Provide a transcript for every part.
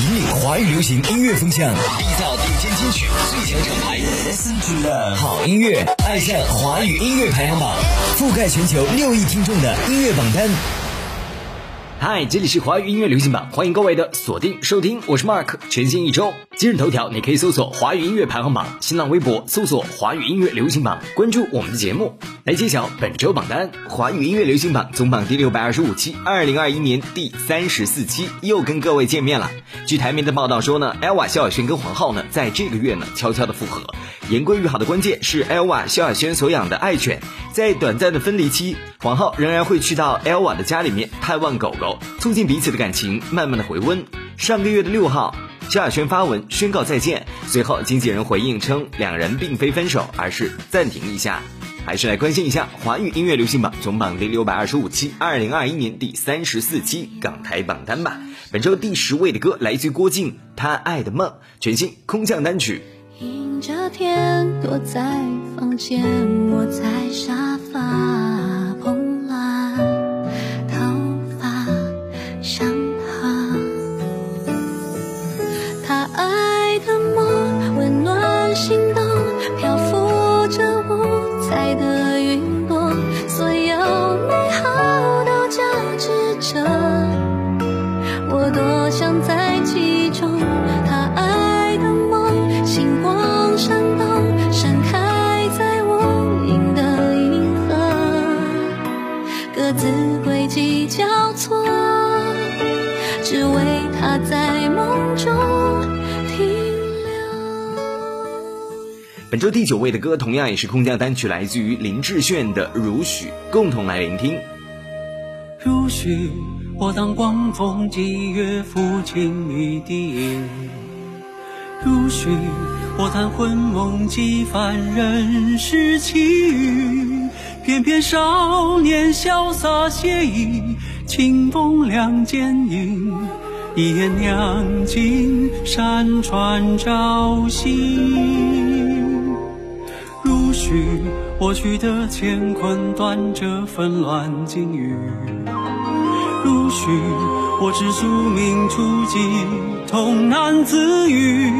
引领华语流行音乐风向，缔造顶尖金曲最强厂牌。Listen to the 好音乐，爱上华语音乐排行榜，覆盖全球六亿听众的音乐榜单。嗨，这里是华语音乐流行榜，欢迎各位的锁定收听，我是 Mark。全新一周，今日头条你可以搜索华语音乐排行榜，新浪微博搜索华语音乐流行榜，关注我们的节目，来揭晓本周榜单。华语音乐流行榜总榜第六百二十五期，二零二一年第三十四期又跟各位见面了。据台媒的报道说呢，Elva 萧亚轩跟黄浩呢在这个月呢悄悄的复合。言归于好的关键是 Elva 萧亚轩所养的爱犬，在短暂的分离期，黄浩仍然会去到 Elva 的家里面探望狗狗，促进彼此的感情慢慢的回温。上个月的六号，萧亚轩发文宣告再见，随后经纪人回应称两人并非分手，而是暂停一下。还是来关心一下华语音乐流行榜总榜第六百二十五期，二零二一年第三十四期港台榜单吧。本周第十位的歌来自郭靖，《他爱的梦》，全新空降单曲。迎着天，躲在房间，窝在沙发，本周第九位的歌同样也是空降单曲，来自于林志炫的《如许》，共同来聆听。如许，我当光风霁月，抚琴于笛音。如许，我叹魂梦几番人世奇遇。翩翩少年潇洒写意，清风两剑影。一眼酿尽山川朝夕。如许，我取得乾坤，断这纷乱境遇。如许，我知宿命初际，痛难自愈。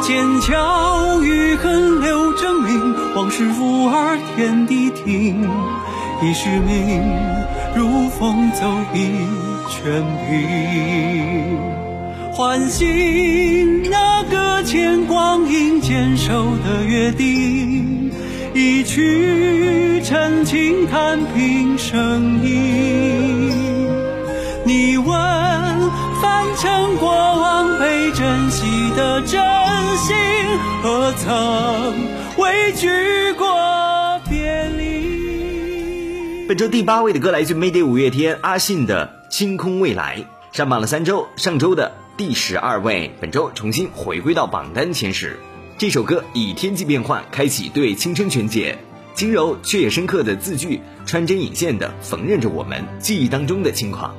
剑鞘与恨留证明，往事付尔天地听。一世命，如风走一全凭。唤醒那个欠光阴坚守的约定，一曲陈情弹平生意。你问凡尘过往被珍惜的真心，何曾畏惧过别离？本周第八位的歌来自 Mayday 五月天阿信的《清空未来》，上榜了三周，上周的第十二位，本周重新回归到榜单前十。这首歌以天气变幻开启对青春全解，轻柔却也深刻的字句穿针引线的缝纫着我们记忆当中的轻狂。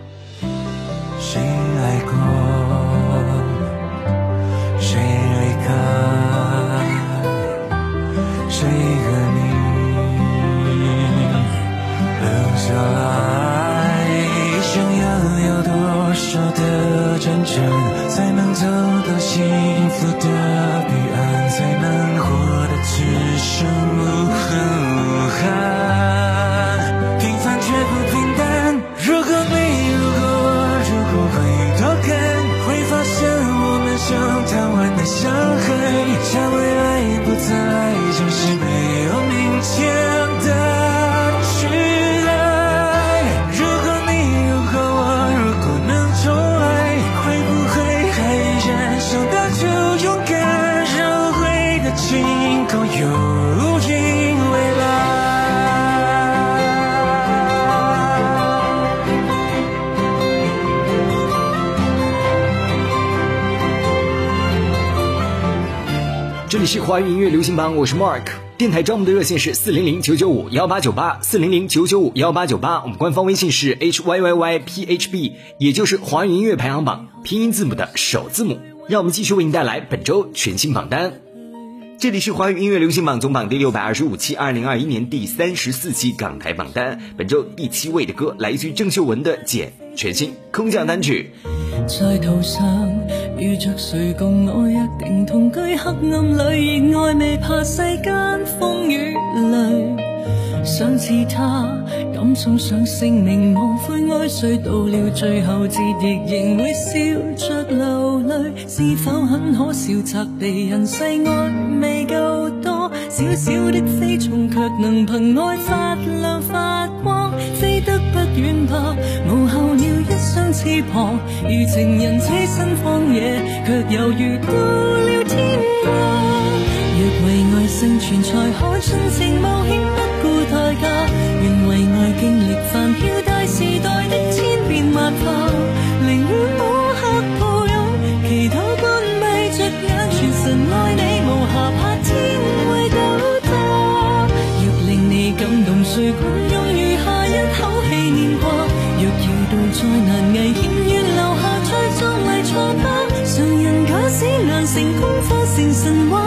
里是华语音乐流行榜，我是 Mark。电台招募的热线是四零零九九五幺八九八，四零零九九五幺八九八。我们官方微信是 h y y y p h b，也就是华语音乐排行榜拼音字母的首字母。让我们继续为您带来本周全新榜单。这里是华语音乐流行榜总榜第六百二十五期，二零二一年第三十四期港台榜单。本周第七位的歌来自于郑秀文的《简》，全新空降单曲。在途上遇着谁共我约定同居黑暗里，热爱未怕世间风雨雷。想似他敢送上性命，无悔爱谁，到了最后节亦仍会笑着流泪。是否很可笑？责备人世爱未够多，小小的飞虫却能凭爱发亮发光，飞得不远吧？无候鸟一双翅膀，如情人栖身荒野，却犹如到了天国。若为爱生存，才可尽情冒险，在经历繁嚣大时代的千变万化，宁愿摸黑抱拥，祈祷关闭着眼，全神爱你，无暇怕天会倒塌。若令你感动，谁管用余下一口气念挂？若遇到再难危险，愿留下再壮丽挫疤。常人假使难成功，化成神话，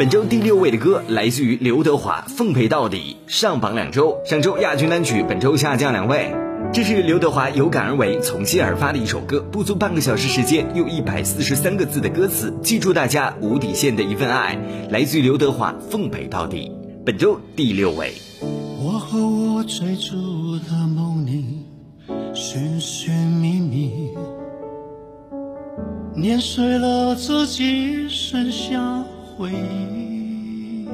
本周第六位的歌来自于刘德华，《奉陪到底》，上榜两周，上周亚军单曲，本周下降两位。这是刘德华有感而为、从心而发的一首歌，不足半个小时时间，用一百四十三个字的歌词，记住大家无底线的一份爱，来自于刘德华，《奉陪到底》，本周第六位。我和我追逐的梦里，寻寻觅觅，碾碎了自己，剩下回忆。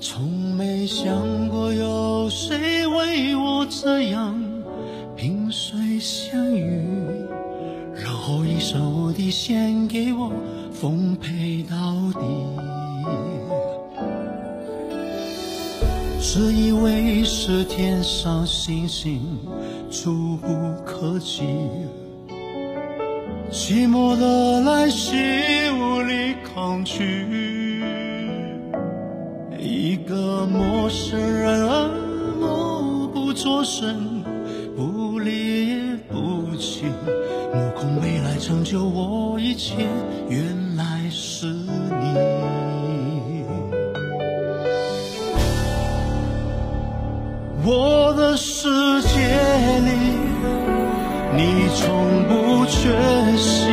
从没想过有谁为我这样萍水相遇，然后一生无底献给我，奉陪到底。自以为是天上星星，触不可及。寂寞的来袭，无力抗拒。一个陌生人，默不作声，不离也不弃。目空未来，成就我一切，原来是从不缺席。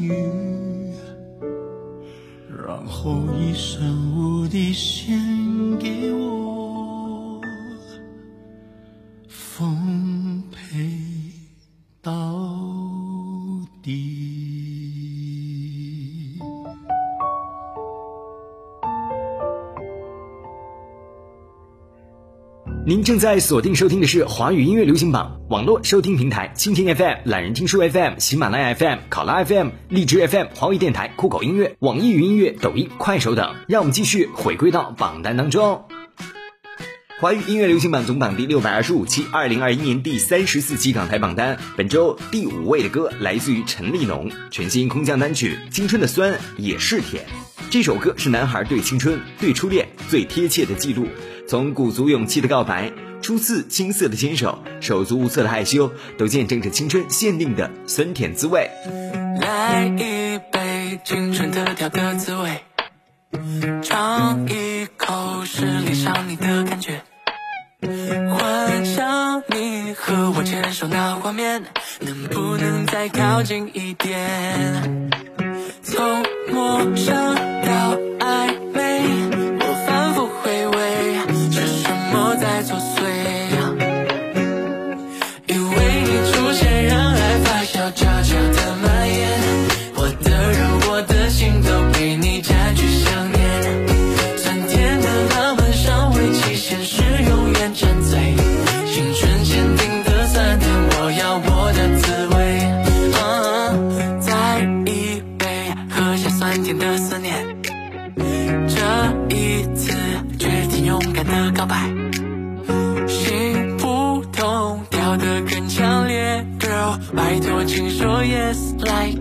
雨，然后一生无底线正在锁定收听的是华语音乐流行榜网络收听平台蜻蜓 FM、懒人听书 FM、喜马拉雅 FM、考拉 FM、荔枝 FM、华为电台、酷狗音乐、网易云音乐、抖音、快手等。让我们继续回归到榜单当中。华语音乐流行榜总榜第六百二十五期，二零二一年第三十四期港台榜单。本周第五位的歌来自于陈立农，全新空降单曲《青春的酸也是甜》。这首歌是男孩对青春、对初恋最贴切的记录。从鼓足勇气的告白，初次青涩的牵手，手足无措的害羞，都见证着青春限定的酸甜滋味。来一杯青春特调的滋味，尝一口是恋上你的感觉，幻想你和我牵手那画面，能不能再靠近一点？从陌生到暧的思念。这一次，决定勇敢的告白。心扑通跳得更强烈，Girl，拜托请说 Yes like。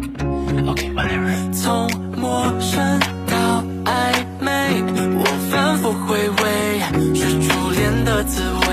OK whatever。从陌生到暧昧，我反复回味，是初恋的滋味。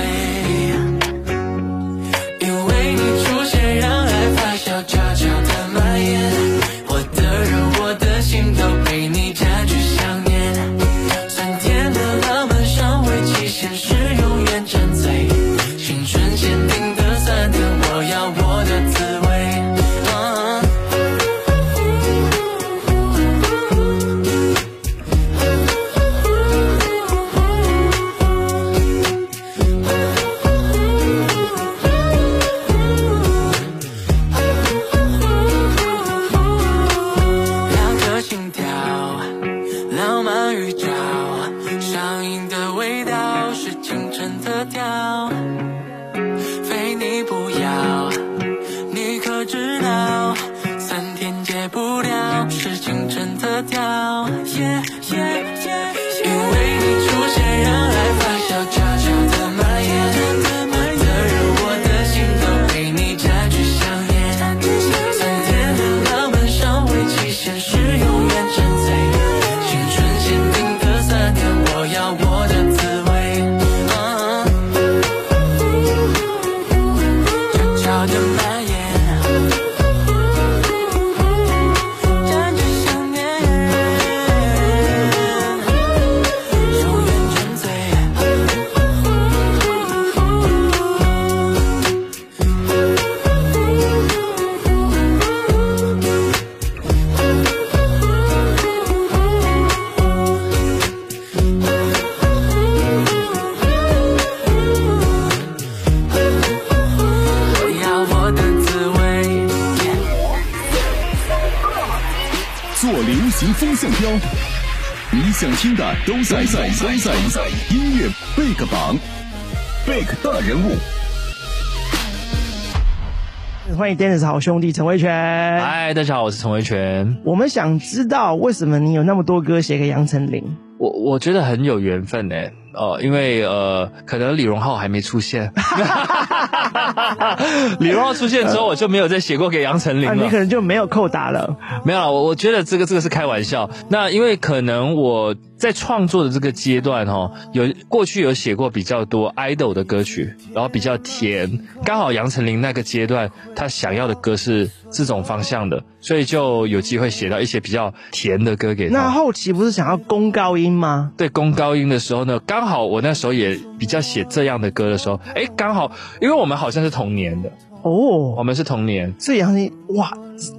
想听的都在在都在都在音乐贝克榜，贝克大人物。欢迎 Dennis 好兄弟陈维权。嗨，大家好，我是陈维权。我们想知道为什么你有那么多歌写给杨丞琳？我我觉得很有缘分呢，哦、因为呃，可能李荣浩还没出现，李荣浩出现之后，我就没有再写过给杨丞琳啊，了。你可能就没有扣打了。没有，我我觉得这个这个是开玩笑。那因为可能我在创作的这个阶段哦，有过去有写过比较多 idol 的歌曲，然后比较甜，刚好杨丞琳那个阶段他想要的歌是这种方向的，所以就有机会写到一些比较甜的歌给他。那后期不是想要攻高音吗？对攻高音的时候呢，刚好我那时候也比较写这样的歌的时候，哎，刚好因为我们好像是同年的。哦，我哦，们是同年，所以杨丞琳哇，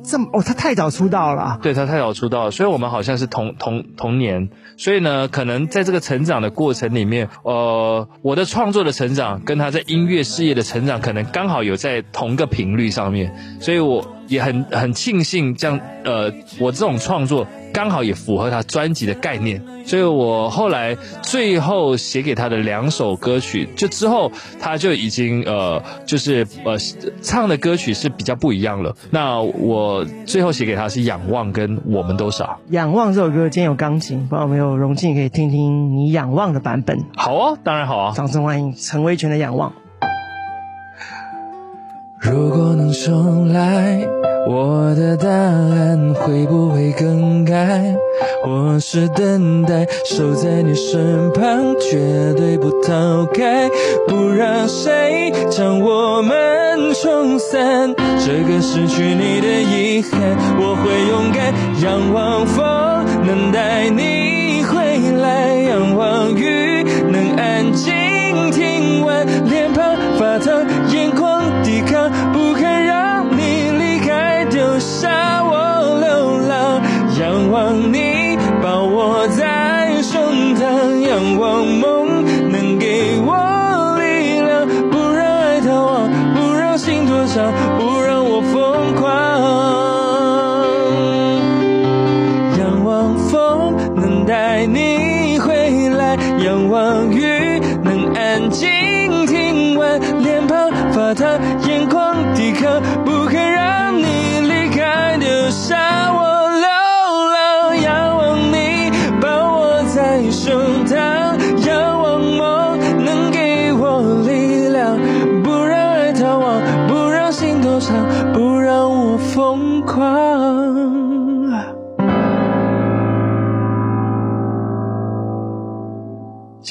这么哦，他太早出道了啊。对他太早出道了，所以我们好像是同同同年，所以呢，可能在这个成长的过程里面，呃，我的创作的成长跟他在音乐事业的成长，可能刚好有在同个频率上面，所以我也很很庆幸这样，呃，我这种创作刚好也符合他专辑的概念，所以我后来最后写给他的两首歌曲，就之后他就已经呃，就是呃唱的歌曲是比较不一样了。那我最后写给他是《仰望》跟《我们都傻》。仰望这首歌今天有钢琴，不知道有没有荣幸可以听听你仰望的版本？好啊，当然好啊！掌声欢迎陈威全的《仰望》。如果能重来，我的答案会不会更改？我是等待，守在你身旁，绝对不逃开，不让谁将我们冲散。这个失去你的遗憾，我会勇敢仰望风，能带你回来，仰望雨，能安静听完，脸庞发烫，shall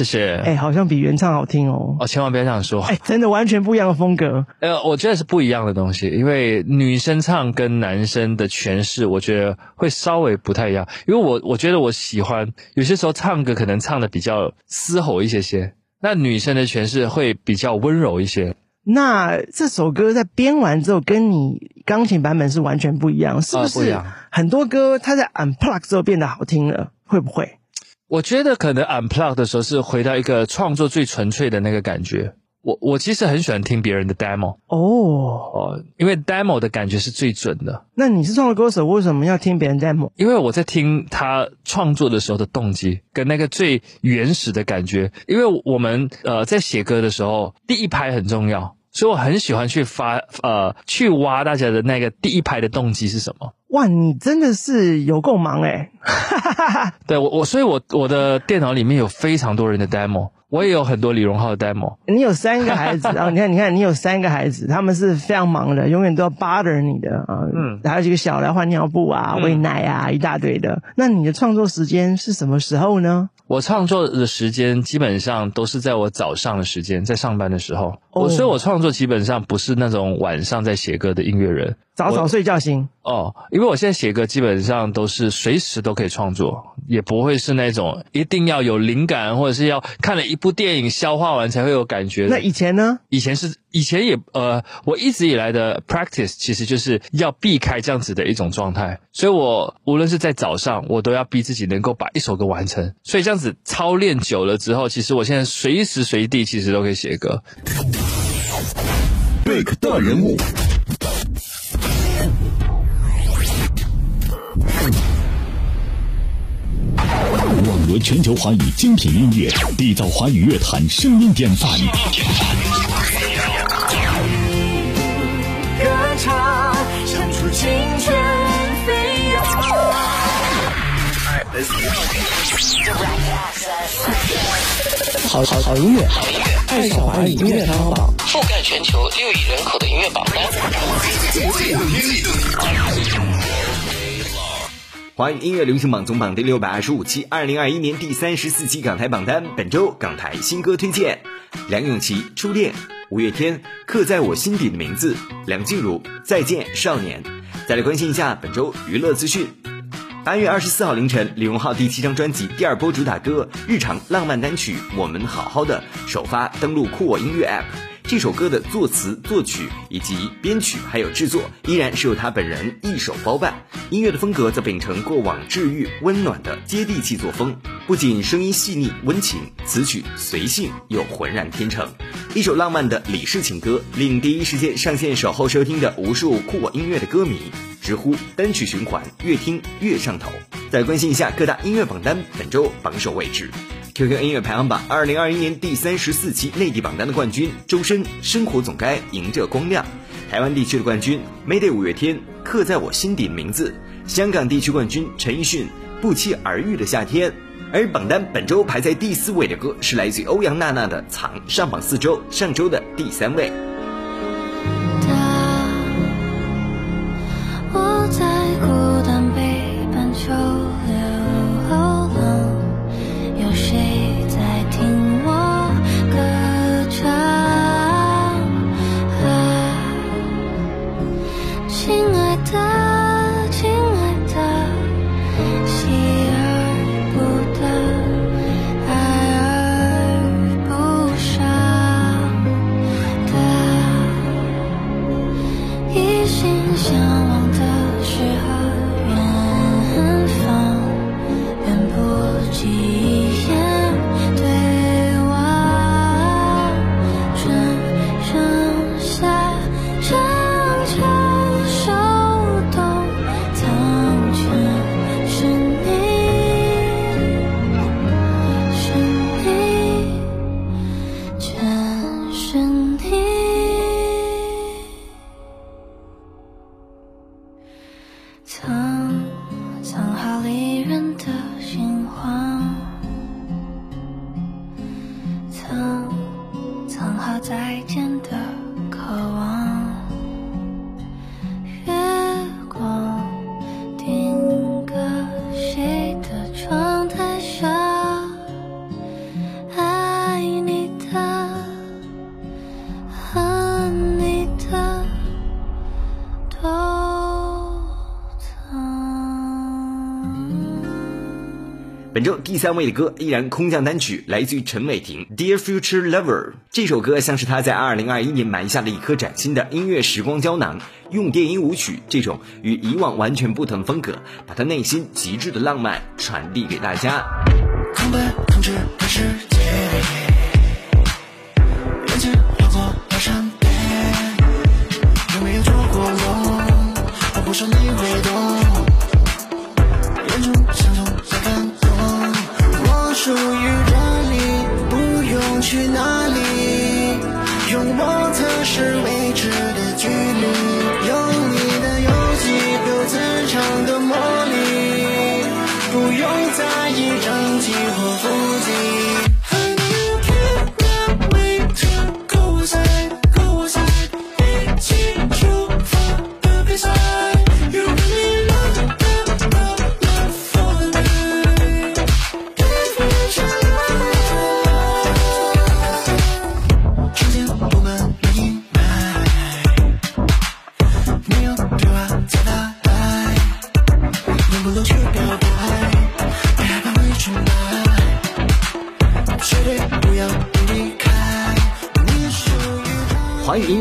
谢谢。哎，好像比原唱好听哦。哦，千万不要这样说。哎，真的完全不一样的风格。呃，我觉得是不一样的东西，因为女生唱跟男生的诠释，我觉得会稍微不太一样。因为我我觉得我喜欢有些时候唱歌可能唱的比较嘶吼一些些，那女生的诠释会比较温柔一些。那这首歌在编完之后，跟你钢琴版本是完全不一样，是不是？很多歌它在 unplug 之后变得好听了，会不会？我觉得可能 unplug 的时候是回到一个创作最纯粹的那个感觉。我我其实很喜欢听别人的 demo 哦，哦，因为 demo 的感觉是最准的。那你是创作歌手，为什么要听别人 demo？因为我在听他创作的时候的动机跟那个最原始的感觉，因为我们呃在写歌的时候，第一拍很重要，所以我很喜欢去发呃去挖大家的那个第一拍的动机是什么。哇，你真的是有够忙哎！对我我所以我我的电脑里面有非常多人的 demo，我也有很多李荣浩的 demo。你有三个孩子，然后你看，你看，你有三个孩子，他们是非常忙的，永远都要 bother 你的啊。嗯还有几个小的换尿布啊、嗯喂奶啊，一大堆的。那你的创作时间是什么时候呢？我创作的时间基本上都是在我早上的时间，在上班的时候。哦我所以，我创作基本上不是那种晚上在写歌的音乐人。早早睡觉型。哦，因为我现在写歌基本上都是随时都可以创作，也不会是那种一定要有灵感，或者是要看了一部电影消化完才会有感觉。那以前呢？以前是以前也呃，我一直以来的 practice 其实就是要避开这样子的一种状态，所以我无论是在早上，我都要逼自己能够把一首歌完成。所以这样子操练久了之后，其实我现在随时随地其实都可以写歌。Big 大人物，网罗全球华语精品音乐，缔造华语乐坛声音典范。歌唱，唱出青春飞扬。好好好音乐，爱上华语音乐排行榜。覆盖全球六亿人口的音乐榜单。华语音乐流行榜总榜第六百二十五期，二零二一年第三十四期港台榜单。本周港台新歌推荐：梁咏琪《初恋》，五月天《刻在我心底的名字》，梁静茹《再见少年》。再来关心一下本周娱乐资讯。八月二十四号凌晨，李荣浩第七张专辑第二波主打歌《日常浪漫单曲》我们好好的首发登录酷我音乐 App。这首歌的作词、作曲以及编曲还有制作，依然是由他本人一手包办。音乐的风格则秉承过往治愈、温暖的接地气作风，不仅声音细腻温情，词曲随性又浑然天成。一首浪漫的李氏情歌，令第一时间上线守候收听的无数酷我音乐的歌迷直呼单曲循环越听越上头。再关心一下各大音乐榜单本周榜首位置。QQ 音乐排行榜二零二一年第三十四期内地榜单的冠军周深，《生活总该迎着光亮》；台湾地区的冠军 Mayday 五月天，《刻在我心底的名字》；香港地区冠军陈奕迅，《不期而遇的夏天》。而榜单本周排在第四位的歌是来自欧阳娜娜的《藏》，上榜四周，上周的第三位。第三位的歌依然空降单曲，来自于陈伟霆《Dear Future Lover》。这首歌像是他在二零二一年埋下了一颗崭新的音乐时光胶囊，用电音舞曲这种与以往完全不同的风格，把他内心极致的浪漫传递给大家。空白空置的世界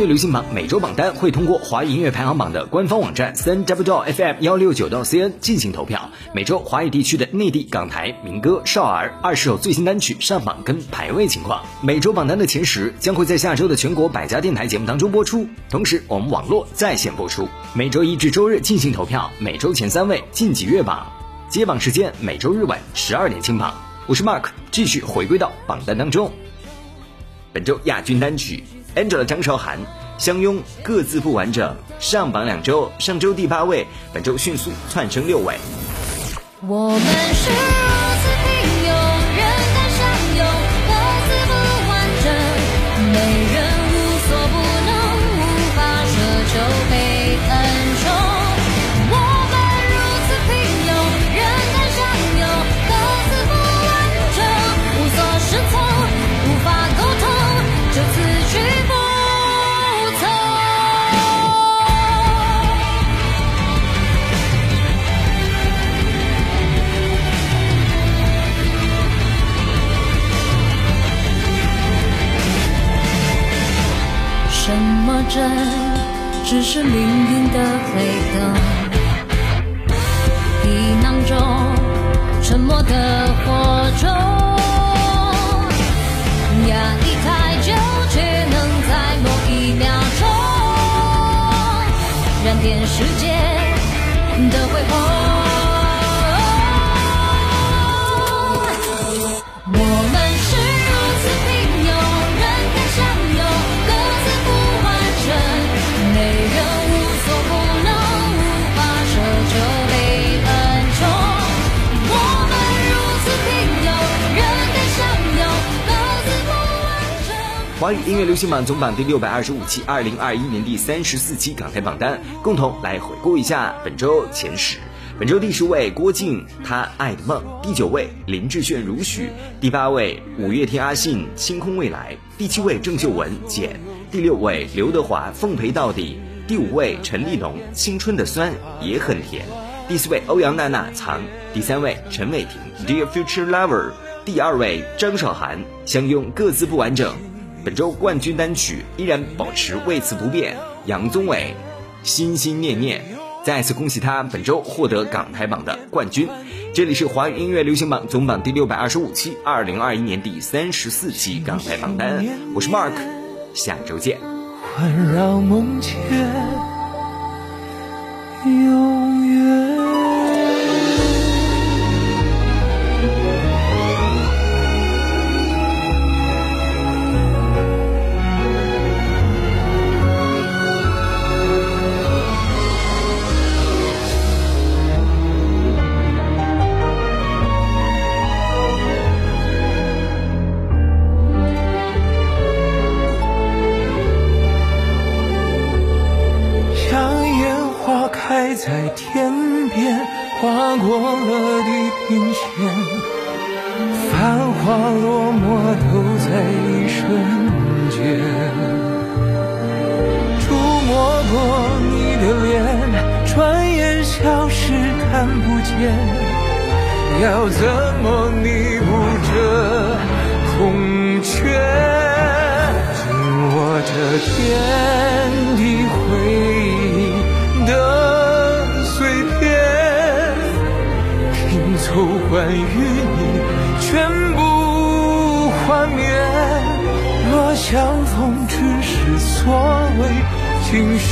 流行榜每周榜单会通过华语音乐排行榜的官方网站三 w FM 幺六九 cn 进行投票。每周华语地区的内地、港台民歌、少儿二十首最新单曲上榜跟排位情况。每周榜单的前十将会在下周的全国百家电台节目当中播出，同时我们网络在线播出。每周一至周日进行投票，每周前三位晋级月榜。揭榜时间每周日晚十二点清榜。我是 Mark，继续回归到榜单当中。本周亚军单曲 angel 的张韶涵相拥各自不完整，上榜两周，上周第八位，本周迅速窜升六位。我们是是命运的黑灯，皮囊中沉默的火种，压抑太久，却能在某一秒钟燃点世界的辉煌。语音乐流行榜总榜第六百二十五期，二零二一年第三十四期港台榜单，共同来回顾一下本周前十。本周第十位郭靖，他爱的梦；第九位林志炫，如许；第八位五月天阿信，星空未来；第七位郑秀文，简；第六位刘德华，奉陪到底；第五位陈立农，青春的酸也很甜；第四位欧阳娜娜，藏；第三位陈伟霆，Dear Future Lover；第二位张韶涵，相拥各自不完整。本周冠军单曲依然保持位次不变，杨宗纬，心心念念。再次恭喜他本周获得港台榜的冠军。这里是华语音乐流行榜总榜第六百二十五期，二零二一年第三十四期港台榜单。我是 Mark，下周见。环绕梦前，爱在天边划过了地平线，繁华落寞都在一瞬间。触摸过你的脸，转眼消失看不见。要怎么弥补这空缺？紧握着天地回忆的。关于你，全部幻灭。若相逢只是所谓情深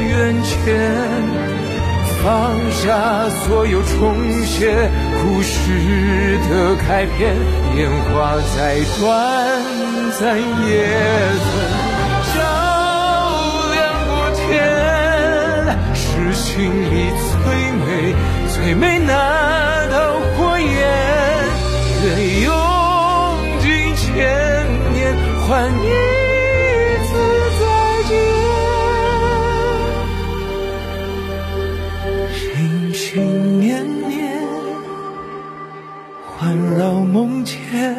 缘浅，放下所有重写故事的开篇。烟花再短暂也是心里最美最美那道火焰。愿用尽千年换一次再见，心心念念环绕梦前，